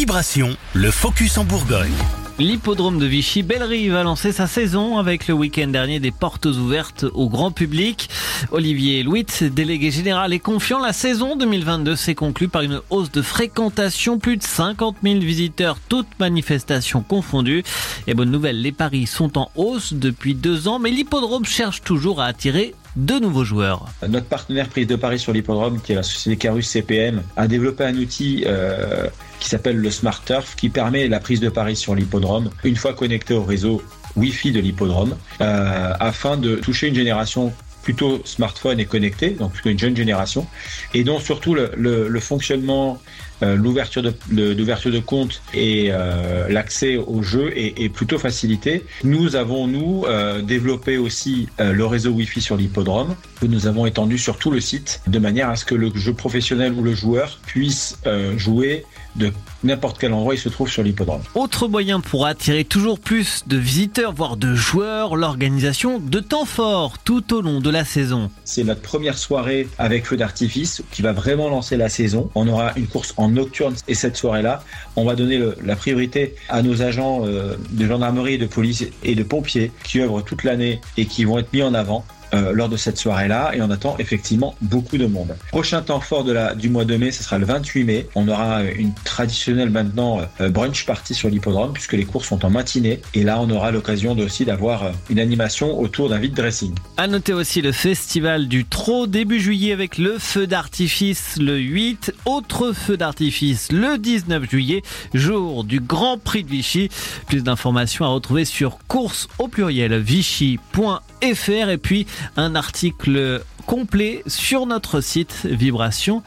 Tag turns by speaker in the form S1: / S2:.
S1: Vibration, le focus en Bourgogne.
S2: L'hippodrome de Vichy Bellerive a lancé sa saison avec le week-end dernier des portes ouvertes au grand public. Olivier Louis, délégué général, est confiant. La saison 2022 s'est conclue par une hausse de fréquentation. Plus de 50 000 visiteurs, toutes manifestations confondues. Et bonne nouvelle, les paris sont en hausse depuis deux ans, mais l'hippodrome cherche toujours à attirer de nouveaux joueurs.
S3: Notre partenaire prise de Paris sur l'hippodrome, qui est la société Carus CPM, a développé un outil euh, qui s'appelle le Smart Turf, qui permet la prise de Paris sur l'hippodrome une fois connecté au réseau Wi-Fi de l'hippodrome, euh, afin de toucher une génération plutôt smartphone et connecté, donc plutôt une jeune génération, et dont surtout le, fonctionnement, euh, l'ouverture de, de compte et euh, l'accès au jeu est, plutôt facilité. Nous avons nous euh, développé aussi le réseau Wi-Fi sur l'hippodrome que nous avons étendu sur tout le site de manière à ce que le jeu professionnel ou le joueur puisse jouer de n'importe quel endroit il se trouve sur l'hippodrome.
S2: Autre moyen pour attirer toujours plus de visiteurs, voire de joueurs, l'organisation de temps forts tout au long de la saison.
S3: C'est notre première soirée avec feu d'artifice qui va vraiment lancer la saison. On aura une course en nocturne et cette soirée-là, on va donner le, la priorité à nos agents euh, de gendarmerie, de police et de pompiers qui œuvrent toute l'année et qui vont être mis en avant euh, lors de cette soirée-là et on attend effectivement beaucoup de monde. Prochain temps fort du mois de mai, ce sera le 28 mai. On aura une traditionnelle maintenant euh, brunch party sur l'hippodrome puisque les courses sont en matinée et là on aura l'occasion aussi d'avoir euh, une animation autour d'un vide dressing.
S2: À noter aussi le festival du Trot début juillet avec le feu d'artifice le 8, autre feu d'artifice le 19 juillet, jour du Grand Prix de Vichy. Plus d'informations à retrouver sur course au pluriel vichy.fr et puis un article complet sur notre site vibration.fr.